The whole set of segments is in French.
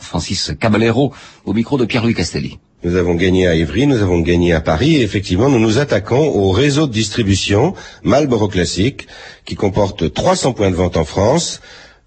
Francis Caballero au micro de Pierre-Louis Castelli. Nous avons gagné à Évry, nous avons gagné à Paris, et effectivement, nous nous attaquons au réseau de distribution Marlboro Classic, qui comporte 300 points de vente en France,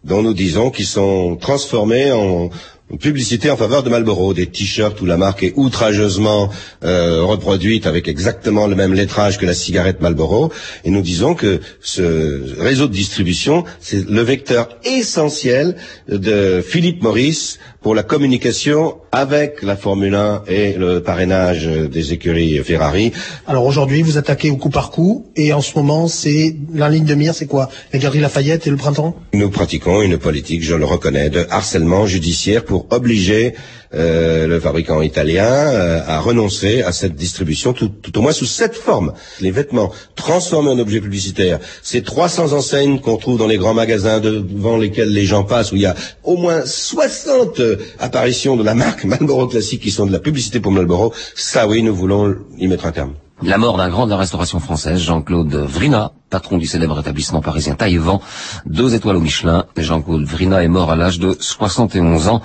dont nous disons qu'ils sont transformés en, publicité en faveur de Marlboro, des t-shirts où la marque est outrageusement euh, reproduite avec exactement le même lettrage que la cigarette Marlboro. Et nous disons que ce réseau de distribution, c'est le vecteur essentiel de Philippe Maurice pour la communication avec la Formule 1 et le parrainage des écuries Ferrari. Alors aujourd'hui, vous attaquez au coup par coup, et en ce moment, c'est la ligne de mire, c'est quoi? La Galerie Lafayette et le printemps? Nous pratiquons une politique, je le reconnais, de harcèlement judiciaire pour obliger euh, le fabricant italien euh, à renoncer à cette distribution, tout, au moins sous cette forme. Les vêtements transformés en objets publicitaires, ces 300 enseignes qu'on trouve dans les grands magasins devant lesquels les gens passent, où il y a au moins 60 apparitions de la marque Marlboro Classique qui sont de la publicité pour Marlboro, ça oui, nous voulons y mettre un terme. La mort d'un grand de la restauration française, Jean-Claude Vrina, patron du célèbre établissement parisien Taïwan, deux étoiles au Michelin. Jean-Claude Vrina est mort à l'âge de 71 ans.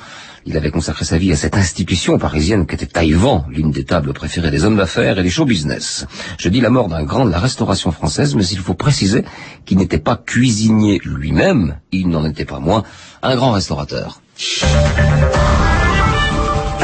Il avait consacré sa vie à cette institution parisienne qu'était Taïwan, l'une des tables préférées des hommes d'affaires et des show business. Je dis la mort d'un grand de la restauration française, mais il faut préciser qu'il n'était pas cuisinier lui-même, il n'en était pas moins un grand restaurateur.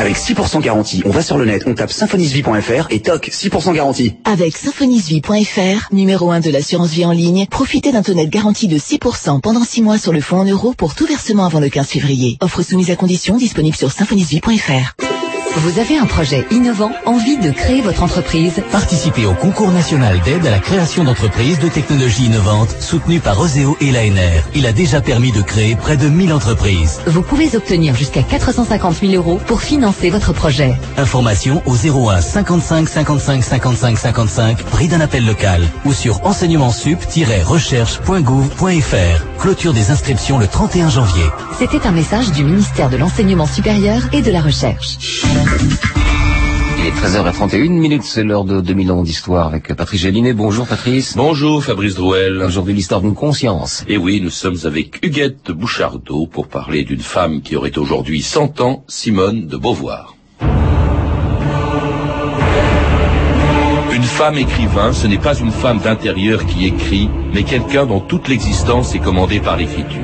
Avec 6% garantie, on va sur le net, on tape symphonisvie.fr et toc, 6% garantie. Avec symphonisvie.fr, numéro 1 de l'assurance vie en ligne, profitez d'un taux net garanti de 6% pendant 6 mois sur le fonds en euros pour tout versement avant le 15 février. Offre soumise à condition disponible sur symphonisvie.fr. Vous avez un projet innovant, envie de créer votre entreprise Participez au concours national d'aide à la création d'entreprises de technologies innovantes soutenu par Oseo et l'ANR. Il a déjà permis de créer près de 1000 entreprises. Vous pouvez obtenir jusqu'à 450 000 euros pour financer votre projet. Information au 01 55 55 55 55, prix d'un appel local ou sur enseignementsup-recherche.gouv.fr. Clôture des inscriptions le 31 janvier. C'était un message du ministère de l'Enseignement supérieur et de la Recherche. Il est 13h31 minutes, c'est l'heure de 2000 ans d'histoire avec Patrice Gélinet. Bonjour Patrice. Bonjour Fabrice Drouel. Aujourd'hui l'histoire d'une conscience. Et oui, nous sommes avec Huguette Bouchardot pour parler d'une femme qui aurait aujourd'hui 100 ans, Simone de Beauvoir. Femme écrivain, ce n'est pas une femme d'intérieur qui écrit, mais quelqu'un dont toute l'existence est commandée par l'écriture.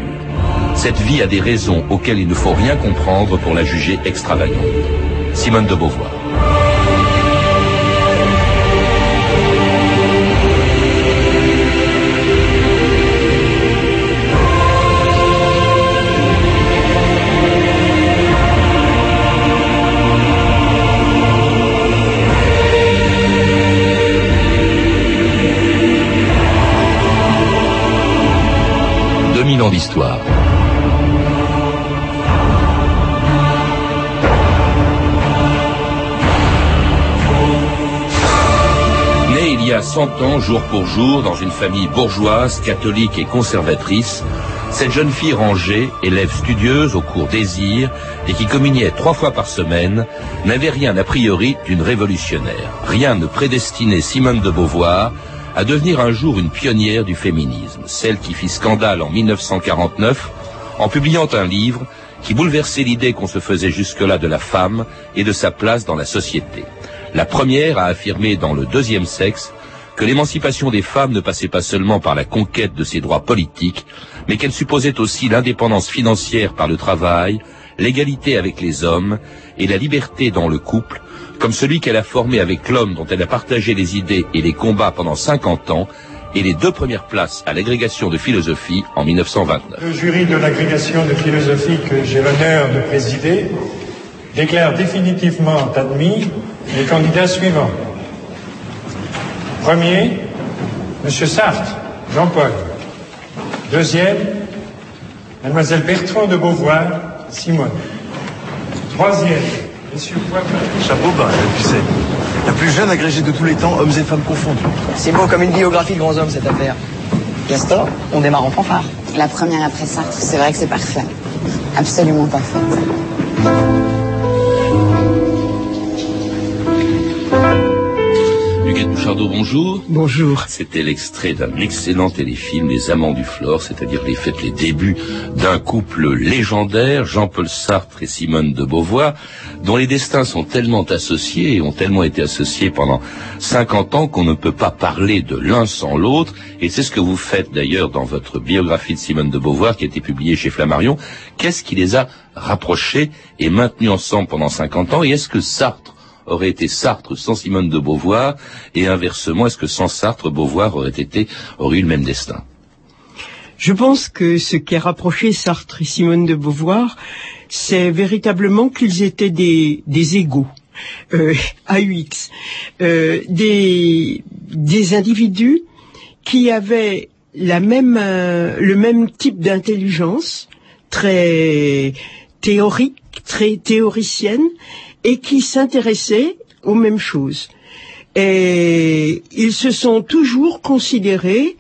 Cette vie a des raisons auxquelles il ne faut rien comprendre pour la juger extravagante. Simone de Beauvoir. 60 ans jour pour jour dans une famille bourgeoise, catholique et conservatrice, cette jeune fille rangée, élève studieuse au cours Désir et qui communiait trois fois par semaine, n'avait rien a priori d'une révolutionnaire. Rien ne prédestinait Simone de Beauvoir à devenir un jour une pionnière du féminisme, celle qui fit scandale en 1949 en publiant un livre qui bouleversait l'idée qu'on se faisait jusque-là de la femme et de sa place dans la société. La première à affirmer dans le deuxième sexe que l'émancipation des femmes ne passait pas seulement par la conquête de ses droits politiques, mais qu'elle supposait aussi l'indépendance financière par le travail, l'égalité avec les hommes et la liberté dans le couple, comme celui qu'elle a formé avec l'homme dont elle a partagé les idées et les combats pendant 50 ans, et les deux premières places à l'agrégation de philosophie en 1929. Le jury de l'agrégation de philosophie que j'ai l'honneur de présider déclare définitivement admis les candidats suivants. Premier, M. Sartre, Jean-Paul. Deuxième, Mademoiselle Bertrand de Beauvoir, Simone. Troisième, M. Poitvin. Chapeau bas, tu sais. La plus jeune agrégée de tous les temps, hommes et femmes confondus. C'est beau comme une biographie de grands hommes, cette affaire. Gaston, on démarre en fanfare. La première après Sartre, c'est vrai que c'est parfait. Absolument parfait. Bonjour. Bonjour. C'était l'extrait d'un excellent téléfilm, Les Amants du Flore, c'est-à-dire les fêtes, les débuts d'un couple légendaire, Jean-Paul Sartre et Simone de Beauvoir, dont les destins sont tellement associés et ont tellement été associés pendant 50 ans qu'on ne peut pas parler de l'un sans l'autre. Et c'est ce que vous faites d'ailleurs dans votre biographie de Simone de Beauvoir qui a été publiée chez Flammarion. Qu'est-ce qui les a rapprochés et maintenus ensemble pendant 50 ans? Et est-ce que Sartre aurait été Sartre sans Simone de Beauvoir et inversement, est-ce que sans Sartre, Beauvoir aurait été aurait eu le même destin? Je pense que ce qui a rapproché Sartre et Simone de Beauvoir, c'est véritablement qu'ils étaient des, égaux. Euh, AUX, euh, des, individus qui avaient la euh, le même type d'intelligence, très théorique, très théoricienne, et qui s'intéressaient aux mêmes choses. Et ils se sont toujours considérés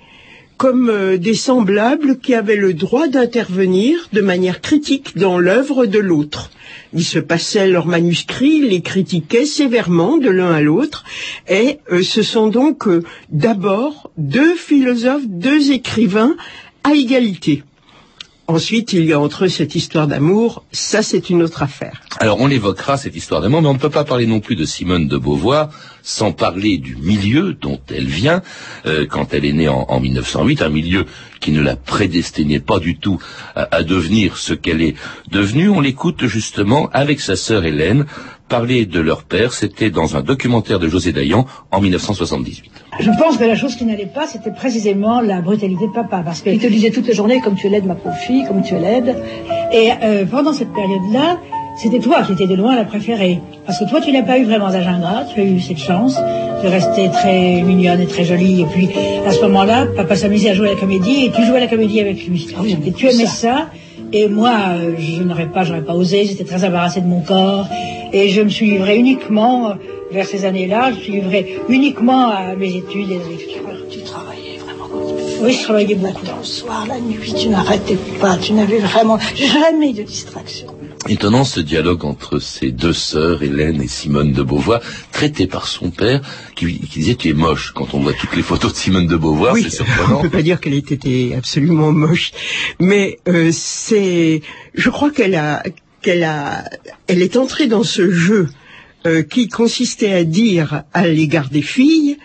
comme euh, des semblables qui avaient le droit d'intervenir de manière critique dans l'œuvre de l'autre. Ils se passaient leurs manuscrits, les critiquaient sévèrement de l'un à l'autre, et euh, ce sont donc euh, d'abord deux philosophes, deux écrivains à égalité. Ensuite, il y a entre eux cette histoire d'amour, ça c'est une autre affaire. Alors on l'évoquera cette histoire d'amour, mais on ne peut pas parler non plus de Simone de Beauvoir sans parler du milieu dont elle vient euh, quand elle est née en, en, 1908, un milieu qui ne la prédestinait pas du tout à devenir ce qu'elle est devenue. On l'écoute justement avec sa sœur Hélène parler de leur père. C'était dans un documentaire de José Dayan en 1978. Je pense que la chose qui n'allait pas, c'était précisément la brutalité de papa, parce qu'il te disait toute la journée comme tu es laide, ma pauvre fille, comme tu es laide. Et euh, pendant cette période-là, c'était toi qui étais de loin la préférée. Parce que toi, tu n'as pas eu vraiment d'âge ingrat, tu as eu cette chance de rester très mignonne et très jolie. Et puis, à ce moment-là, papa s'amusait à jouer à la comédie et tu jouais à la comédie avec lui. et tu aimais ça. Et moi, je n'aurais pas, j'aurais pas osé, j'étais très embarrassée de mon corps. Et je me suis livrée uniquement, vers ces années-là, je me suis livrée uniquement à mes études et. Tu travaillais vraiment Oui, je travaillais beaucoup. Le soir, la nuit, tu n'arrêtais pas, tu n'avais vraiment jamais de distraction. Étonnant ce dialogue entre ces deux sœurs, Hélène et Simone de Beauvoir, traité par son père, qui, qui, disait tu es moche. Quand on voit toutes les photos de Simone de Beauvoir, oui, c'est surprenant. On peut pas dire qu'elle ait été absolument moche, mais euh, c'est, je crois qu'elle a, qu'elle a, elle est entrée dans ce jeu euh, qui consistait à dire à l'égard des filles,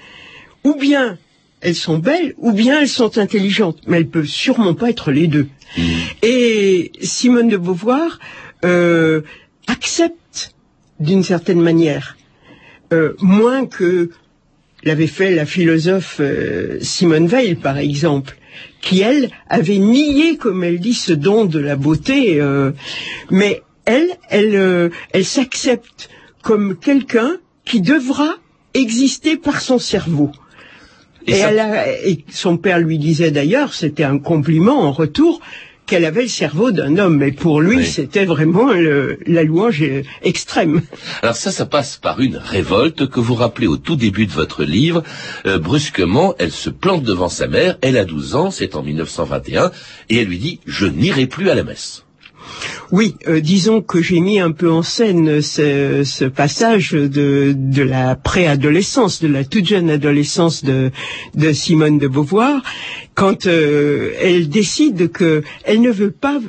ou bien elles sont belles, ou bien elles sont intelligentes, mais elles peuvent sûrement pas être les deux. Mmh. Et Simone de Beauvoir euh, accepte d'une certaine manière, euh, moins que l'avait fait la philosophe euh, Simone Weil, par exemple, qui, elle, avait nié, comme elle dit, ce don de la beauté, euh, mais elle, elle, euh, elle s'accepte comme quelqu'un qui devra exister par son cerveau. Et, et, ça... a, et, son père lui disait d'ailleurs, c'était un compliment en retour, qu'elle avait le cerveau d'un homme. Et pour lui, oui. c'était vraiment le, la louange extrême. Alors ça, ça passe par une révolte que vous rappelez au tout début de votre livre. Euh, brusquement, elle se plante devant sa mère. Elle a 12 ans, c'est en 1921, et elle lui dit « Je n'irai plus à la messe ». Oui, euh, disons que j'ai mis un peu en scène ce, ce passage de, la préadolescence, de la toute jeune adolescence de, de Simone de Beauvoir, quand euh, elle décide qu'elle ne veut pas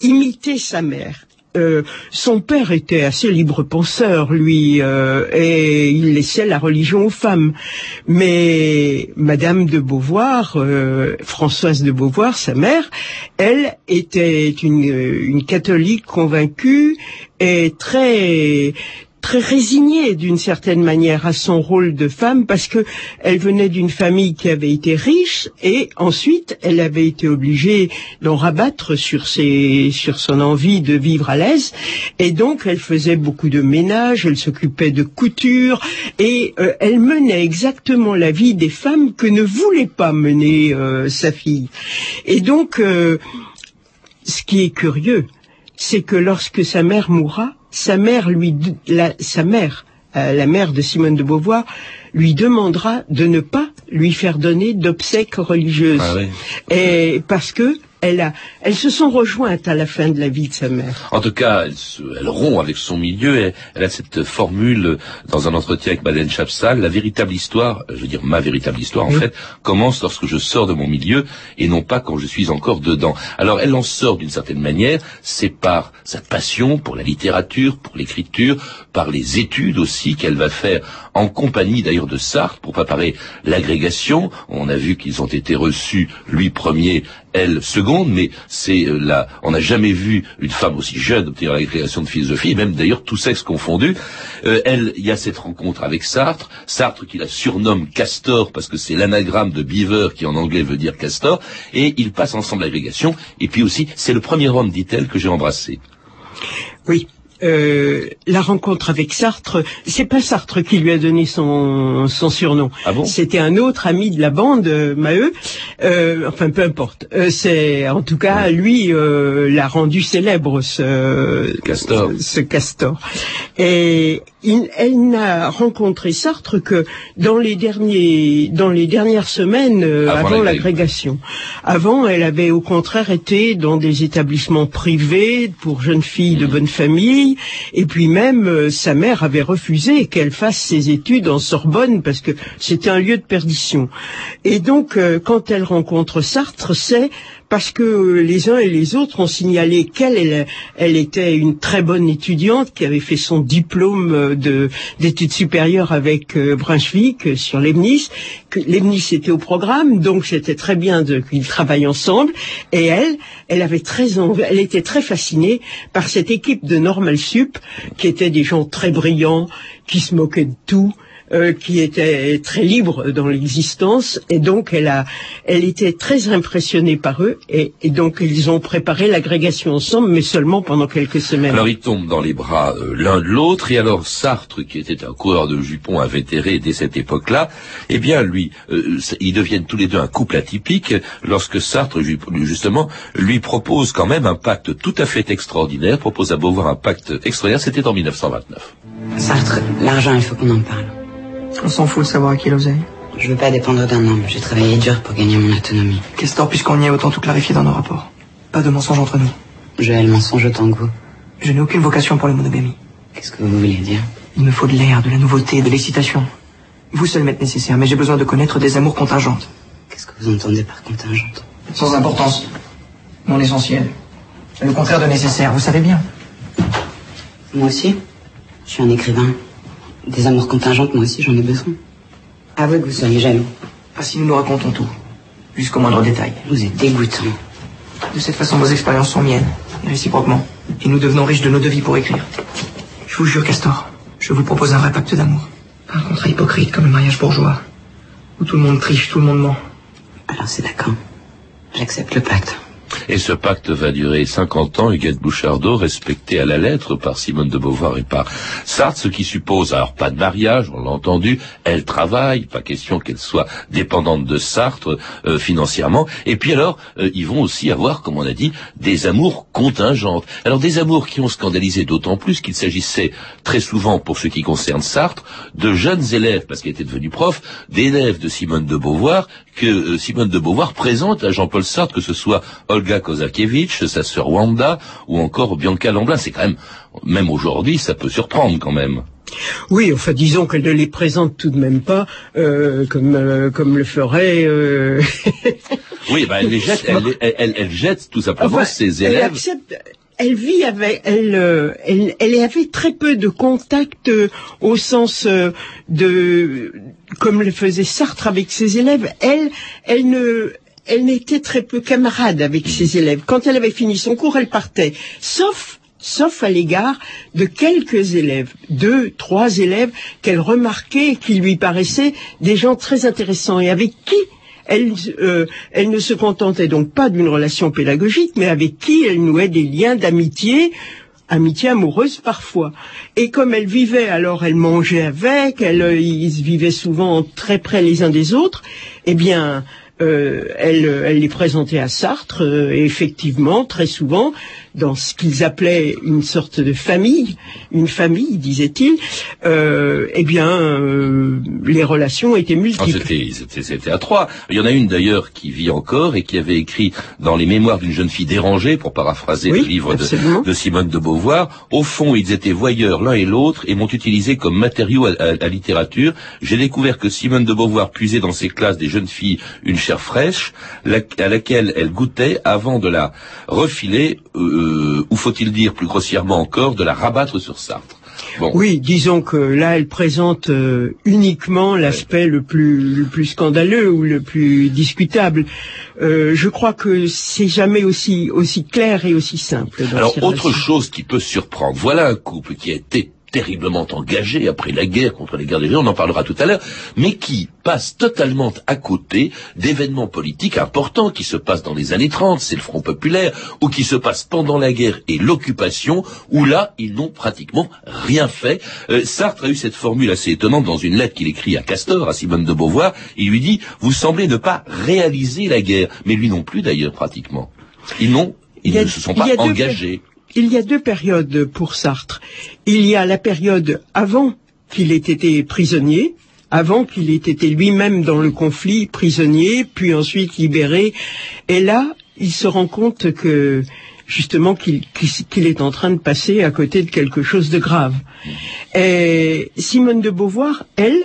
imiter sa mère. Euh, son père était assez libre penseur, lui, euh, et il laissait la religion aux femmes. Mais Madame de Beauvoir, euh, Françoise de Beauvoir, sa mère, elle était une, une catholique convaincue et très très résignée d'une certaine manière à son rôle de femme parce que elle venait d'une famille qui avait été riche et ensuite elle avait été obligée d'en rabattre sur ses sur son envie de vivre à l'aise et donc elle faisait beaucoup de ménage, elle s'occupait de couture et euh, elle menait exactement la vie des femmes que ne voulait pas mener euh, sa fille. Et donc euh, ce qui est curieux, c'est que lorsque sa mère mourra, sa mère lui, la, sa mère, euh, la mère de Simone de Beauvoir, lui demandera de ne pas lui faire donner d'obsèques religieuses. Ah oui. Et parce que elle a, elles se sont rejointes à la fin de la vie de sa mère. En tout cas, elle, se, elle rompt avec son milieu. Elle a cette formule dans un entretien avec Madeleine Chapsal. La véritable histoire, je veux dire ma véritable histoire en fait, commence lorsque je sors de mon milieu et non pas quand je suis encore dedans. Alors elle en sort d'une certaine manière. C'est par sa passion pour la littérature, pour l'écriture, par les études aussi qu'elle va faire en compagnie d'ailleurs de Sartre pour préparer l'agrégation. On a vu qu'ils ont été reçus, lui premier, elle seconde, mais c'est euh, là, on n'a jamais vu une femme aussi jeune obtenir l'agrégation de philosophie, même d'ailleurs tout sexe confondu. Euh, elle, il y a cette rencontre avec Sartre, Sartre qui la surnomme Castor parce que c'est l'anagramme de Beaver qui en anglais veut dire Castor, et ils passent ensemble l'agrégation. Et puis aussi, c'est le premier homme, dit-elle, que j'ai embrassé. Oui. Euh, la rencontre avec Sartre, c'est pas Sartre qui lui a donné son, son surnom. Ah bon? C'était un autre ami de la bande, euh, Maheu. Euh, enfin, peu importe. Euh, c'est en tout cas lui euh, l'a rendu célèbre ce Castor. Ce, ce Castor. Et il- elle n'a rencontré Sartre que dans les derniers dans les dernières semaines euh, Avant avant, l'agrég- l'agrégation. Avant, elle avait au contraire été dans des établissements privés pour jeunes filles de bonne famille, et puis même euh, sa mère avait refusé qu'elle fasse ses études en Sorbonne parce que c'était un lieu de perdition. Et donc, euh, quand elle rencontre Sartre, c'est parce que les uns et les autres ont signalé qu'elle elle, elle était une très bonne étudiante qui avait fait son diplôme euh, de d'études supérieures avec euh, Brunswick euh, sur Leibniz, que Leibniz était au programme, donc c'était très bien qu'ils travaillent ensemble. Et elle, elle avait très elle était très fascinée par cette équipe de Normal Sup, qui étaient des gens très brillants, qui se moquaient de tout. Euh, qui étaient très libres dans l'existence et donc elle a, elle était très impressionnée par eux et, et donc ils ont préparé l'agrégation ensemble, mais seulement pendant quelques semaines. Alors ils tombent dans les bras euh, l'un de l'autre, et alors Sartre, qui était un coureur de jupons invétéré dès cette époque-là, eh bien lui, euh, ils deviennent tous les deux un couple atypique, lorsque Sartre, ju- justement, lui propose quand même un pacte tout à fait extraordinaire, propose à Beauvoir un pacte extraordinaire, c'était en 1929. Sartre, l'argent, il faut qu'on en parle. On s'en fout de savoir à qui l'oseille. Je veux pas dépendre d'un homme. J'ai travaillé dur pour gagner mon autonomie. Castor, puisqu'on y est, autant tout clarifier dans nos rapports. Pas de mensonge entre nous. Je hais le mensonge autant que vous. Je n'ai aucune vocation pour la monogamie. Qu'est-ce que vous voulez dire? Il me faut de l'air, de la nouveauté, de l'excitation. Vous seul m'êtes nécessaire, mais j'ai besoin de connaître des amours contingentes. Qu'est-ce que vous entendez par contingente? Sans importance. Non essentiel. Le contraire de nécessaire, vous savez bien. Moi aussi Je suis un écrivain. Des amours contingentes, moi aussi, j'en ai besoin. Avouez que vous soyez jaloux. Pas si nous nous racontons tout. Jusqu'au moindre détail. Vous êtes dégoûtant. De cette façon, vos expériences sont miennes, et réciproquement. Et nous devenons riches de nos deux vies pour écrire. Je vous jure, Castor, je vous propose un vrai pacte d'amour. Pas un contrat hypocrite comme le mariage bourgeois, où tout le monde triche, tout le monde ment. Alors c'est d'accord. J'accepte le pacte. Et ce pacte va durer 50 ans, Huguette Bouchardot, respecté à la lettre par Simone de Beauvoir et par Sartre, ce qui suppose, alors pas de mariage, on l'a entendu, elle travaille, pas question qu'elle soit dépendante de Sartre euh, financièrement, et puis alors, euh, ils vont aussi avoir, comme on a dit, des amours contingentes. Alors des amours qui ont scandalisé d'autant plus qu'il s'agissait très souvent, pour ce qui concerne Sartre, de jeunes élèves, parce qu'il était devenu prof, d'élèves de Simone de Beauvoir, que euh, Simone de Beauvoir présente à Jean-Paul Sartre, que ce soit Olga Kozakiewicz, sa sœur Wanda, ou encore Bianca Lamblin. C'est quand même, même aujourd'hui, ça peut surprendre quand même. Oui, enfin disons qu'elle ne les présente tout de même pas euh, comme euh, comme le ferait. euh, Oui, ben elle les jette, elle, elle, elle- elle jette tout simplement Enfin, ses Elle élèves. accepte. Elle vit avec, elle, elle, elle avait très peu de contact euh, au sens euh, de, comme le faisait Sartre avec ses élèves. Elle, elle ne, elle n'était très peu camarade avec ses élèves. Quand elle avait fini son cours, elle partait. Sauf, sauf à l'égard de quelques élèves, deux, trois élèves qu'elle remarquait et qui lui paraissaient des gens très intéressants et avec qui elle, euh, elle ne se contentait donc pas d'une relation pédagogique, mais avec qui elle nouait des liens d'amitié, amitié amoureuse parfois. Et comme elle vivait, alors elle mangeait avec, elle, euh, ils vivaient souvent très près les uns des autres, eh bien, euh, elle, elle les présentait à Sartre, euh, et effectivement, très souvent, dans ce qu'ils appelaient une sorte de famille, une famille, disait-il, euh, eh bien, euh, les relations étaient Ah, multiples. c'était- C'était à trois. Il y en a une d'ailleurs qui vit encore et qui avait écrit dans les mémoires d'une jeune fille dérangée, pour paraphraser Oui, le livre de, de Simone de Beauvoir. Au fond, ils étaient voyeurs l'un et l'autre et m'ont utilisé comme matériau à, à- à littérature. J'ai découvert que Simone de Beauvoir puisait dans ses classes des jeunes filles une chair fraîche, la- à laquelle elle goûtait avant de la refiler, euh, ou faut-il dire plus grossièrement encore, de la rabattre sur Sartre. Bon. Oui, disons que là, elle présente euh, uniquement l'aspect le plus le plus scandaleux ou le plus discutable. Euh, je crois que c'est jamais aussi aussi clair et aussi simple. dans Alors, autre chose qui peut surprendre, voilà un couple qui a été terriblement engagé après la guerre contre les guerres des on en parlera tout à l'heure, mais qui passe totalement à côté d'événements politiques importants qui se passent dans les années 30, c'est le Front populaire, ou qui se passent pendant la guerre et l'occupation, où là, ils n'ont pratiquement rien fait. Euh, Sartre a eu cette formule assez étonnante dans une lettre qu'il écrit à Castor, à Simone de Beauvoir, il lui dit, vous semblez ne pas réaliser la guerre, mais lui non plus d'ailleurs pratiquement. Ils n'ont, ils ne se sont pas deux engagés. Il y a deux périodes pour Sartre. Il y a la période avant qu'il ait été prisonnier, avant qu'il ait été lui-même dans le conflit prisonnier, puis ensuite libéré. Et là, il se rend compte que justement qu'il est en train de passer à côté de quelque chose de grave. Et Simone de Beauvoir, elle,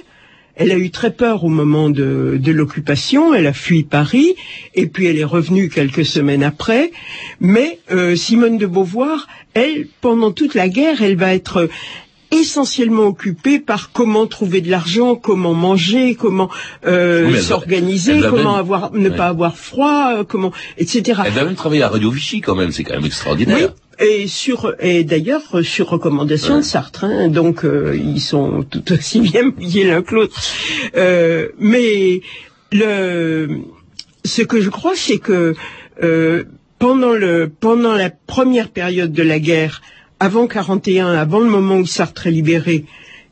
elle a eu très peur au moment de, de l'occupation, elle a fui Paris, et puis elle est revenue quelques semaines après. Mais euh, Simone de Beauvoir, elle, pendant toute la guerre, elle va être essentiellement occupée par comment trouver de l'argent, comment manger, comment euh, Oui, s'organiser, comment même- avoir ne Ouais. pas avoir froid, euh, comment etc. Elle va même travailler à Radio Vichy quand même, c'est quand même Oui, extraordinaire. Et sur et d'ailleurs sur recommandation de Sartre, hein, donc euh, ils sont tout aussi bien payés l'un que l'autre. Euh, mais le ce que je crois, c'est que euh, pendant le pendant la première période de la guerre, avant 41, avant le moment où Sartre est libéré,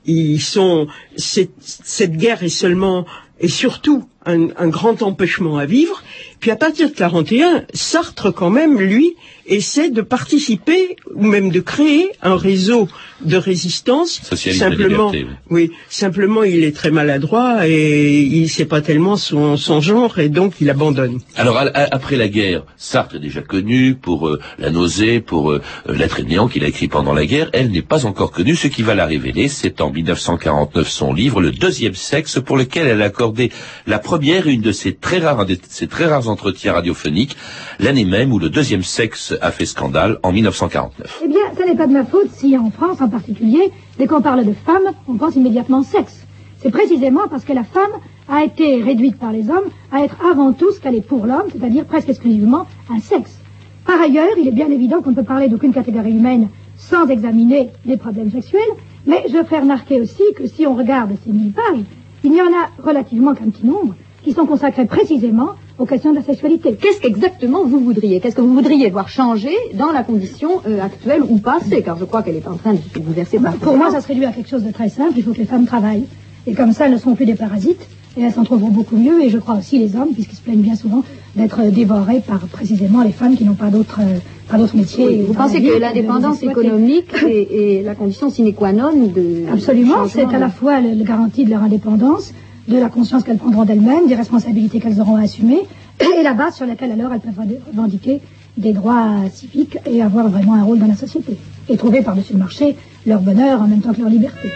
ils sont cette, cette guerre est seulement et surtout un, un grand empêchement à vivre. Puis à partir de 41, Sartre quand même lui essaie de participer ou même de créer un réseau de résistance. Socialisme et simplement, liberté, oui, simplement il est très maladroit et il sait pas tellement son, son genre et donc il abandonne. Alors à- à- après la guerre, Sartre est déjà connu pour euh, la nausée, pour euh, l'être néant qu'il a écrit pendant la guerre. Elle n'est pas encore connue. Ce qui va la révéler, c'est en 1949 son livre Le deuxième sexe, pour lequel elle a accordé la première et une de ses très rares, de ses très rares entretiens radiophoniques, l'année même où le deuxième sexe a fait scandale en 1949. Eh bien, ce n'est pas de ma faute si, en France en particulier, dès qu'on parle de femme, on pense immédiatement sexe. C'est précisément parce que la femme a été réduite par les hommes à être avant tout ce qu'elle est pour l'homme, c'est-à-dire presque exclusivement un sexe. Par ailleurs, il est bien évident qu'on ne peut parler d'aucune catégorie humaine sans examiner les problèmes sexuels, mais je ferai remarquer aussi que si on regarde ces mille pages, il n'y en a relativement qu'un petit nombre qui sont consacrés précisément aux questions de la sexualité. Qu'est-ce qu'exactement vous voudriez? Qu'est-ce que vous voudriez voir changer dans la condition euh, actuelle ou passée? Car je crois qu'elle est en train de se bouleverser Pour moi, ça se réduit à quelque chose de très simple. Il faut que les femmes travaillent. Et comme ça, elles ne seront plus des parasites. Et elles s'en trouveront beaucoup mieux. Et je crois aussi les hommes, puisqu'ils se plaignent bien souvent d'être dévorés par précisément les femmes qui n'ont pas d'autres euh, métiers. Oui, Vous pensez la que l'indépendance économique est, est la condition sine qua non de Absolument, c'est à la fois le garantie de leur indépendance, de la conscience qu'elles prendront d'elles-mêmes, des responsabilités qu'elles auront à assumer, et la base sur laquelle alors elles peuvent revendiquer des droits civiques et avoir vraiment un rôle dans la société. Et trouver par-dessus le marché leur bonheur en même temps que leur liberté.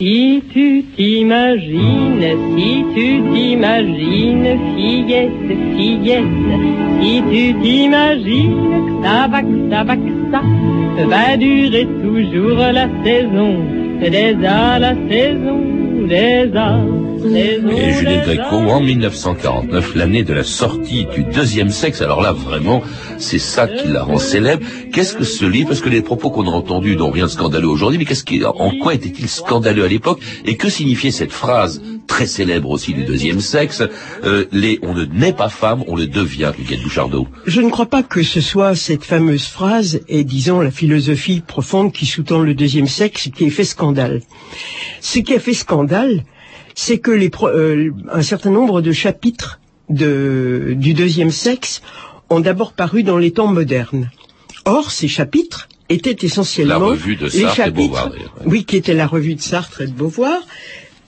Si tu t'imagines, si tu t'imagines, fillette, fillette, si tu t'imagines que ça va, que ça va, que ça va durer toujours la saison des A, la saison des A. Et Juliette Gréco en 1949, l'année de la sortie du deuxième sexe. Alors là, vraiment, c'est ça qui la rend célèbre. Qu'est-ce que ce livre? Parce que les propos qu'on a entendus n'ont rien de scandaleux aujourd'hui, mais qu'est-ce qui, en quoi était-il scandaleux à l'époque? Et que signifiait cette phrase très célèbre aussi du deuxième sexe? Euh, les, on ne naît pas femme, on le devient, Huguette Bouchardot. Je ne crois pas que ce soit cette fameuse phrase et disons la philosophie profonde qui sous-tend le deuxième sexe qui ait fait scandale. Ce qui a fait scandale, c'est que les, euh, un certain nombre de chapitres de, du deuxième sexe ont d'abord paru dans les temps modernes. Or, ces chapitres étaient essentiellement la revue de les Sartre et chapitres, Beauvoir. oui, qui était la revue de Sartre et de Beauvoir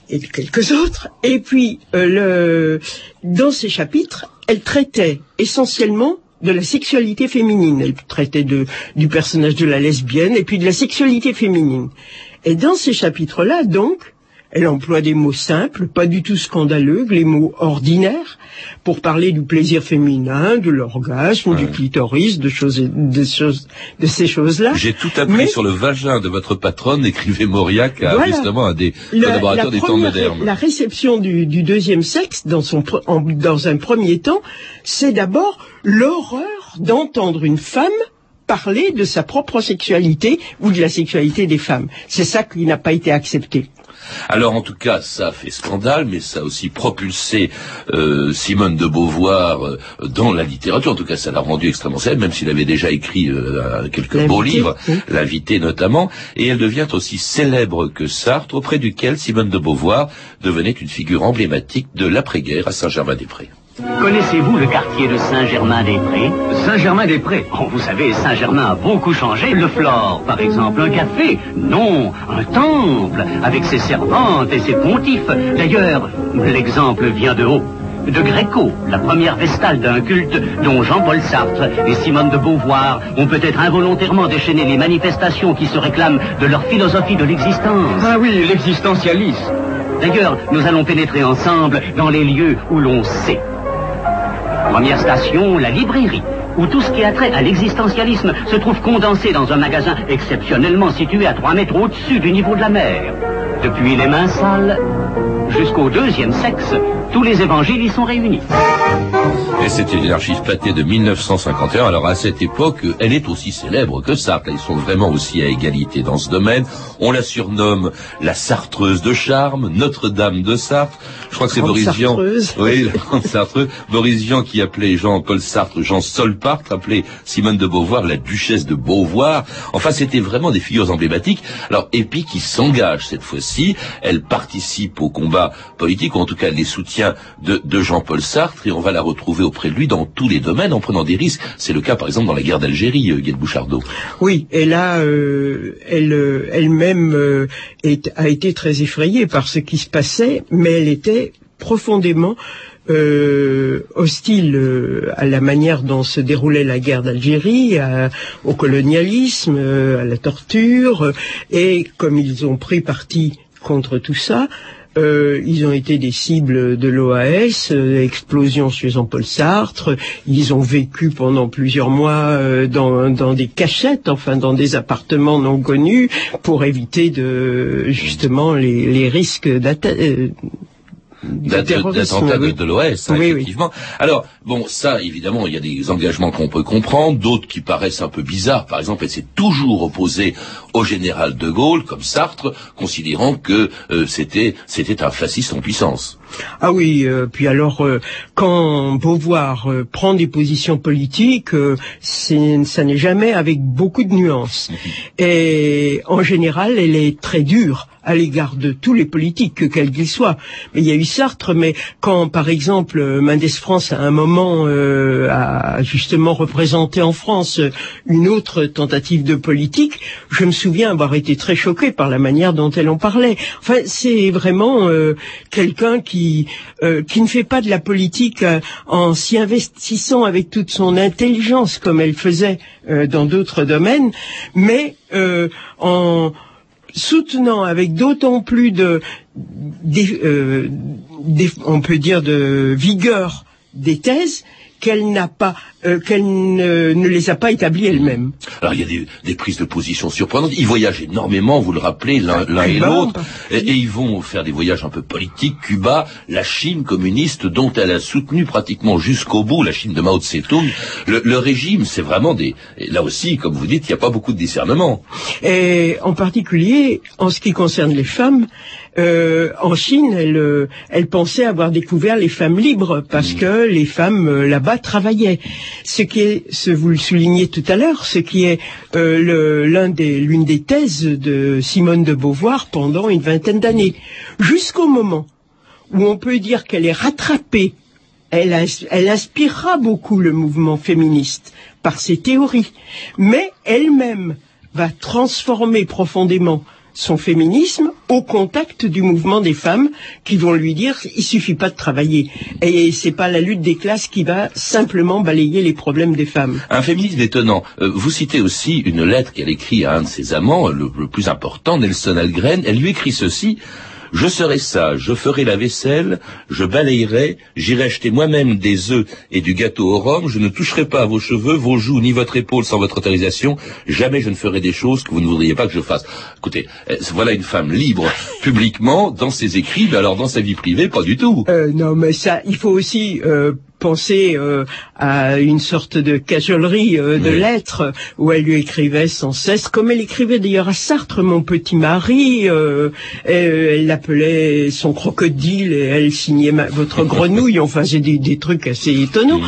et de quelques autres. Et puis, euh, le, dans ces chapitres, elle traitait essentiellement de la sexualité féminine. Elle traitait de, du personnage de la lesbienne et puis de la sexualité féminine. Et dans ces chapitres-là, donc, elle emploie des mots simples, pas du tout scandaleux, les mots ordinaires, pour parler du plaisir féminin, de l'orgasme, du clitoris, de choses, de choses, de ces choses-là. J'ai tout appris Mais- sur le vagin de votre patronne, écrivait Mauriac à Voilà. justement un des La- collaborateurs la des temps modernes. La réception du, du deuxième sexe, dans, son, pre- en- dans un premier temps, c'est d'abord l'horreur d'entendre une femme parler de sa propre sexualité ou de la sexualité des femmes. C'est ça qui n'a pas été accepté. Alors en tout cas, ça a fait scandale, mais ça a aussi propulsé euh, Simone de Beauvoir euh, dans la littérature. En tout cas, ça l'a rendu extrêmement célèbre, même s'il avait déjà écrit euh, quelques beaux livres, oui. l'invité notamment. Et elle devient aussi célèbre que Sartre, auprès duquel Simone de Beauvoir devenait une figure emblématique de l'après-guerre à Saint-Germain-des-Prés. Connaissez-vous le quartier de Saint-Germain-des-Prés? Saint-Germain-des-Prés Oh, vous savez, Saint-Germain a beaucoup changé. Le Flore, par exemple, un café Non, un temple, avec ses servantes et ses pontifes. D'ailleurs, l'exemple vient de haut. De Gréco, la première vestale d'un culte dont Jean-Paul Sartre et Simone de Beauvoir ont peut-être involontairement déchaîné les manifestations qui se réclament de leur philosophie de l'existence. Ah oui, l'existentialisme. D'ailleurs, nous allons pénétrer ensemble dans les lieux où l'on sait. Première station, la librairie, où tout ce qui a trait à l'existentialisme se trouve condensé dans un magasin exceptionnellement situé à 3 mètres au-dessus du niveau de la mer. Depuis les mains sales jusqu'au deuxième sexe, tous les évangiles y sont réunis. Et c'était une archive pâtée de 1951. Alors à cette époque, elle est aussi célèbre que Sartre. Ils sont vraiment aussi à égalité dans ce domaine. On la surnomme la Sartreuse de charme, Notre-Dame de Sartre. Je crois que c'est Boris Vian. Oui, la grande Sartreuse. Boris Vian qui appelait Jean-Paul Sartre Jean Solpart, appelait Simone de Beauvoir la Duchesse de Beauvoir. Enfin, c'était vraiment des figures emblématiques. Alors, Epi qui s'engage cette fois-ci, elle participe au combat politique, ou en tout cas les soutient de, de Jean-Paul Sartre, et on va la retrouver auprès de lui dans tous les domaines en prenant des risques. C'est le cas par exemple dans la guerre d'Algérie, euh, de Bouchardot. Oui, et là, euh, elle, euh, elle-même euh, a été très effrayée par ce qui se passait, mais elle était profondément euh, hostile euh, à la manière dont se déroulait la guerre d'Algérie, au colonialisme, euh, à la torture, et comme ils ont pris parti contre tout ça, euh, ils ont été des cibles de l'OAS, euh, explosion chez Jean-Paul Sartre. Ils ont vécu pendant plusieurs mois euh, dans, dans des cachettes, enfin dans des appartements non connus, pour éviter de justement les, les risques d'attentats de, oui. de l'OS, hein, Oui, oui. effectivement. Alors, bon, ça, évidemment, il y a des engagements qu'on peut comprendre, d'autres qui paraissent un peu bizarres. Par exemple, elle s'est toujours opposée au général de Gaulle, comme Sartre, considérant que euh, c'était c'était un fasciste en puissance. Ah oui, euh, puis alors euh, quand Beauvoir euh, prend des positions politiques, euh, ça n'est jamais avec beaucoup de nuances. Et en général, elle est très dure à l'égard de tous les politiques, quels qu'ils soient. Mais il y a eu Sartre, mais quand, par exemple, Mendes France, à un moment, euh, a justement représenté en France une autre tentative de politique, je me souviens avoir été très choqué par la manière dont elle en parlait. Enfin, c'est vraiment euh, quelqu'un qui euh, qui ne fait pas de la politique euh, en s'y investissant avec toute son intelligence comme elle faisait euh, dans d'autres domaines, mais euh, en soutenant avec d'autant plus de, euh, on peut dire de vigueur des thèses qu'elle n'a pas, euh, qu'elle ne, ne les a pas établies elle-même. Alors il y a des, des prises de position surprenantes. Ils voyagent énormément, vous le rappelez, l'un l'un et l'autre, et, et ils vont faire des voyages un peu politiques. Cuba, la Chine communiste, dont elle a soutenu pratiquement jusqu'au bout, la Chine de Mao Tse-tung. Le, le régime, c'est vraiment des. là aussi, comme vous dites, il n'y a pas beaucoup de discernement. Et en particulier, en ce qui concerne les femmes, euh, en Chine, elle, euh, elle pensait avoir découvert les femmes libres parce que les femmes euh, là-bas travaillaient. Ce qui est, ce vous le soulignez tout à l'heure, ce qui est euh, l'un des, l'une des thèses de Simone de Beauvoir pendant une vingtaine d'années, jusqu'au moment où on peut dire qu'elle est rattrapée elle, elle inspirera beaucoup le mouvement féministe par ses théories, mais elle-même va transformer profondément son féminisme au contact du mouvement des femmes qui vont lui dire il suffit pas de travailler et c'est pas la lutte des classes qui va simplement balayer les problèmes des femmes. Un féminisme étonnant. Euh, vous citez aussi une lettre qu'elle écrit à un de ses amants, le, le plus important, Nelson Algren. Elle lui écrit ceci. Je serai sage, je ferai la vaisselle, je balayerai, j'irai acheter moi-même des œufs et du gâteau au rhum, je ne toucherai pas vos cheveux, vos joues, ni votre épaule sans votre autorisation, jamais je ne ferai des choses que vous ne voudriez pas que je fasse. Écoutez, euh, voilà une femme libre publiquement dans ses écrits, mais alors dans sa vie privée, pas du tout. Euh, non, mais ça, il faut aussi euh, penser euh, à une sorte de cajolerie euh, de Oui. lettres où elle lui écrivait sans cesse, comme elle écrivait d'ailleurs à Sartre, mon petit mari, euh, euh, elle l'appelait son crocodile et elle signait ma- votre grenouille, enfin c'est des, des trucs assez étonnants.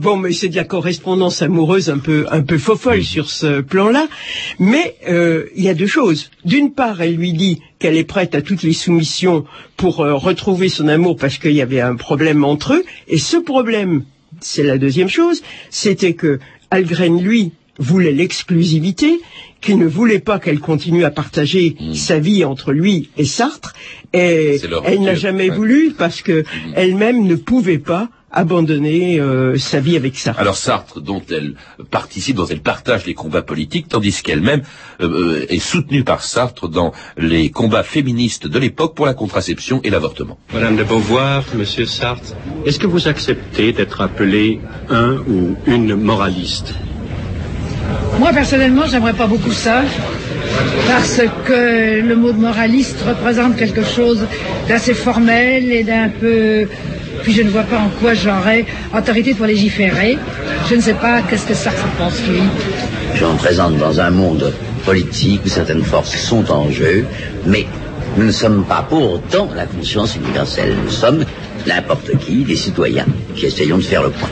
Bon, mais c'est de la correspondance amoureuse un peu un peu fofolle sur ce plan-là, mais euh, il y a deux choses. D'une part, elle lui dit qu'elle est prête à toutes les soumissions pour euh, retrouver son amour parce qu'il y avait un problème entre eux. Et ce problème, c'est la deuxième chose, c'était que Algren, lui, voulait l'exclusivité, qu'il ne voulait pas qu'elle continue à partager sa vie entre lui et Sartre, et elle n'a jamais ouais. voulu parce que elle-même ne pouvait pas abandonner euh, sa vie avec Sartre. Alors Sartre, dont elle participe, dont elle partage les combats politiques, tandis qu'elle-même euh, euh, est soutenue par Sartre dans les combats féministes de l'époque pour la contraception et l'avortement. Madame de Beauvoir, Monsieur Sartre, est-ce que vous acceptez d'être appelé un ou une moraliste? Moi, personnellement, j'aimerais pas beaucoup ça, parce que le mot de moraliste représente quelque chose d'assez formel et d'un peu... Puis je ne vois pas en quoi j'aurais autorité pour légiférer. Je ne sais pas qu'est-ce que ça pense, lui? Je me présente dans un monde politique où certaines forces sont en jeu, mais nous ne sommes pas pour autant la conscience universelle. Nous sommes n'importe qui, des citoyens, qui essayons de faire le point.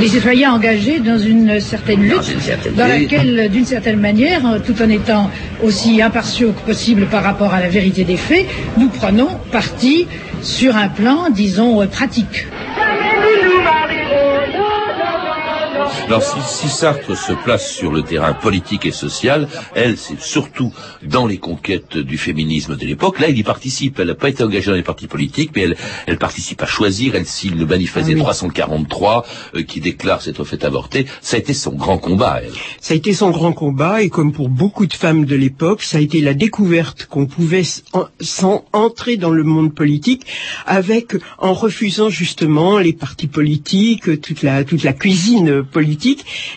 Des citoyens engagés dans une certaine lutte, Dans une certaine dans lutte. laquelle, d'une certaine manière, euh, tout en étant aussi impartiaux que possible par rapport à la vérité des faits, nous prenons parti sur un plan, disons, euh, pratique. Alors si, si Sartre se place sur le terrain politique et social, elle, c'est surtout dans les conquêtes du féminisme de l'époque. Là, elle y participe. Elle n'a pas été engagée dans les partis politiques, mais elle, elle participe à choisir. Elle signe le manifeste des 343 euh, qui déclare s'être fait avorter. Ça a été son grand combat, elle. Ça a été son grand combat et comme pour beaucoup de femmes de l'époque, ça a été la découverte qu'on pouvait en- sans entrer dans le monde politique avec en refusant justement les partis politiques, toute la toute la cuisine politique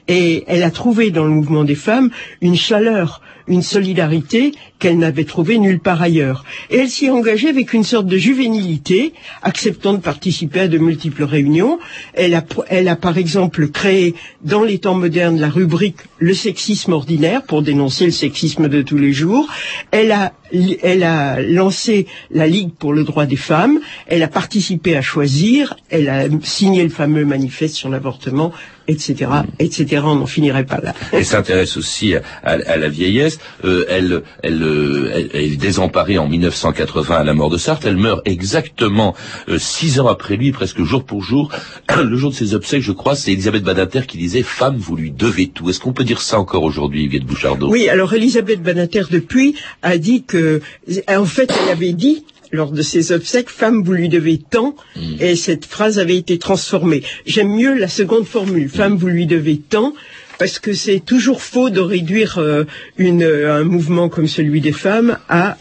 et elle a trouvé dans le mouvement des femmes une chaleur, une solidarité qu'elle n'avait trouvée nulle part ailleurs. Et elle s'y est engagée avec une sorte de juvénilité, acceptant de participer à de multiples réunions. Elle a, par exemple créé dans les temps modernes la rubrique Le sexisme ordinaire pour dénoncer le sexisme de tous les jours. Elle a, elle a lancé la Ligue pour le droit des femmes. Elle a participé à choisir. Elle a signé le fameux manifeste sur l'avortement, etc., etc. On n'en finirait pas là. Elle s'intéresse aussi à la vieillesse. Euh, elle, elle, euh, elle- elle est désemparée en 1980 à la mort de Sartre. Elle meurt exactement euh, six ans après lui, presque jour pour jour. Le jour de ses obsèques, je crois, c'est Elisabeth Badinter qui disait « Femme, vous lui devez tout ». Est-ce qu'on peut dire ça encore aujourd'hui, Yvette Bouchardot? Oui, alors Elisabeth Banater depuis a dit que, en fait, elle avait dit lors de ses obsèques, femme, vous lui devez tant, et cette phrase avait été transformée. J'aime mieux la seconde formule, femme, vous lui devez tant, parce que c'est toujours faux de réduire euh, une, un mouvement comme celui des femmes à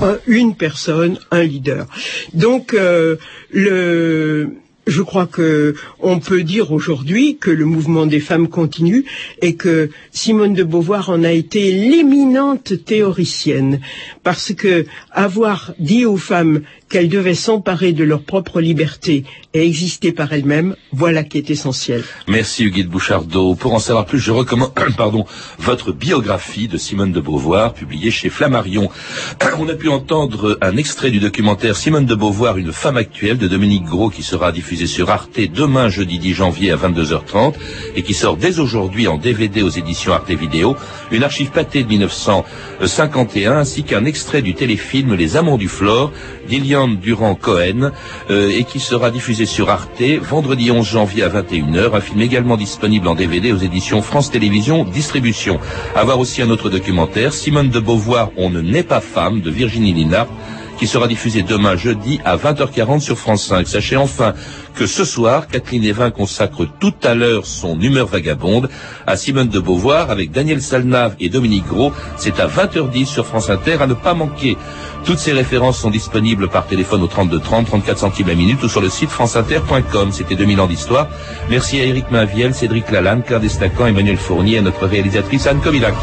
un- une personne, un leader. Donc, euh, le, je crois que on peut dire aujourd'hui que le mouvement des femmes continue et que Simone de Beauvoir en a été l'éminente théoricienne parce que avoir dit aux femmes qu'elles devaient s'emparer de leur propre liberté et exister par elles-mêmes, voilà qui est essentiel. Merci Hugues Bouchardot. Pour en savoir plus, je recommande pardon, votre biographie de Simone de Beauvoir, publiée chez Flammarion. On a pu entendre un extrait du documentaire Simone de Beauvoir, une femme actuelle de Dominique Gros, qui sera diffusé sur Arte demain, jeudi 10 janvier à 22h30, et qui sort dès aujourd'hui en DVD aux éditions Arte Vidéo, une archive pâtée de 1951, ainsi qu'un extrait du téléfilm Les Amants du Flore, d'Iliane Durand-Cohen, euh, et qui sera diffusé sur Arte vendredi 11 janvier à 21h, un film également disponible en DVD aux éditions France Télévisions Distribution. À voir aussi un autre documentaire, Simone de Beauvoir, On ne naît pas femme, de Virginie Linard, qui sera diffusé demain jeudi à 20h40 sur France 5. Sachez enfin que ce soir, Kathleen Evin consacre tout à l'heure son humeur vagabonde à Simone de Beauvoir avec Daniel Salnave et Dominique Gros. C'est à 20h10 sur France Inter à ne pas manquer. Toutes ces références sont disponibles par téléphone au 32 30, 34 centimes la minute ou sur le site franceinter.com. C'était 2000 ans d'histoire. Merci à Eric Mainviel, Cédric Lalanne, Claire Destacan, Emmanuel Fournier et à notre réalisatrice Anne Comilac.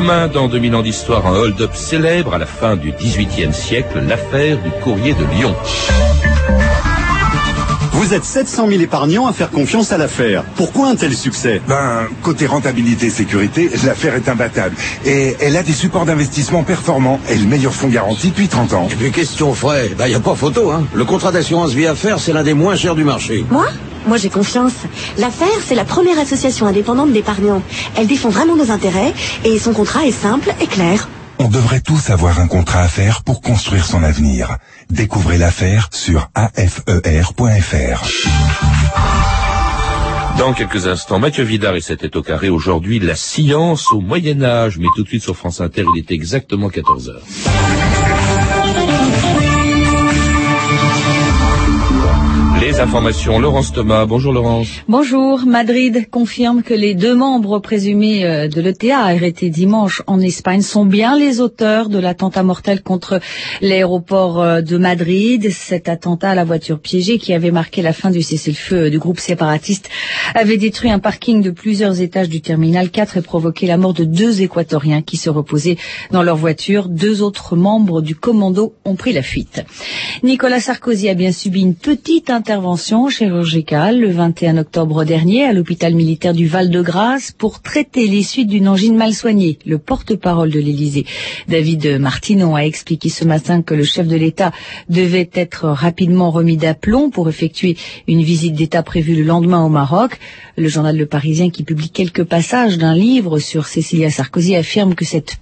Demain, dans 2000 ans d'histoire, un hold-up célèbre à la fin du XVIIIe siècle, l'affaire du courrier de Lyon. Vous êtes 700 000 épargnants à faire confiance à l'affaire. Pourquoi un tel succès? Ben, côté rentabilité et sécurité, l'affaire est imbattable. Et elle a des supports d'investissement performants et le meilleur fonds garanti depuis 30 ans. Et puis question frais, ben y a pas photo, hein. Le contrat d'assurance vie affaires, c'est l'un des moins chers du marché. Moi? Moi j'ai confiance. L'affaire, c'est la première association indépendante d'épargnants. Elle défend vraiment nos intérêts et son contrat est simple et clair. On devrait tous avoir un contrat à faire pour construire son avenir. Découvrez l'affaire sur afer.fr. Dans quelques instants, Mathieu Vidard et c'était au carré aujourd'hui la science au Moyen Âge. Mais tout de suite sur France Inter, il est exactement 14 heures. Les informations, Laurence Thomas. Bonjour Laurence. Bonjour. Madrid confirme que les deux membres présumés euh, de l'ETA arrêtés dimanche en Espagne sont bien les auteurs de l'attentat mortel contre l'aéroport euh, de Madrid. Cet attentat à la voiture piégée qui avait marqué la fin du cessez-le-feu du groupe séparatiste avait détruit un parking de plusieurs étages du terminal 4 et provoqué la mort de deux équatoriens qui se reposaient dans leur voiture. Deux autres membres du commando ont pris la fuite. Nicolas Sarkozy a bien subi une petite intervention chirurgicale le 21 octobre dernier à l'hôpital militaire du Val-de-Grâce pour traiter les suites d'une angine mal soignée. Le porte-parole de l'Élysée, David Martinon, a expliqué ce matin que le chef de l'État devait être rapidement remis d'aplomb pour effectuer une visite d'État prévue le lendemain au Maroc. Le journal Le Parisien, qui publie quelques passages d'un livre sur Cécilia Sarkozy, affirme que cette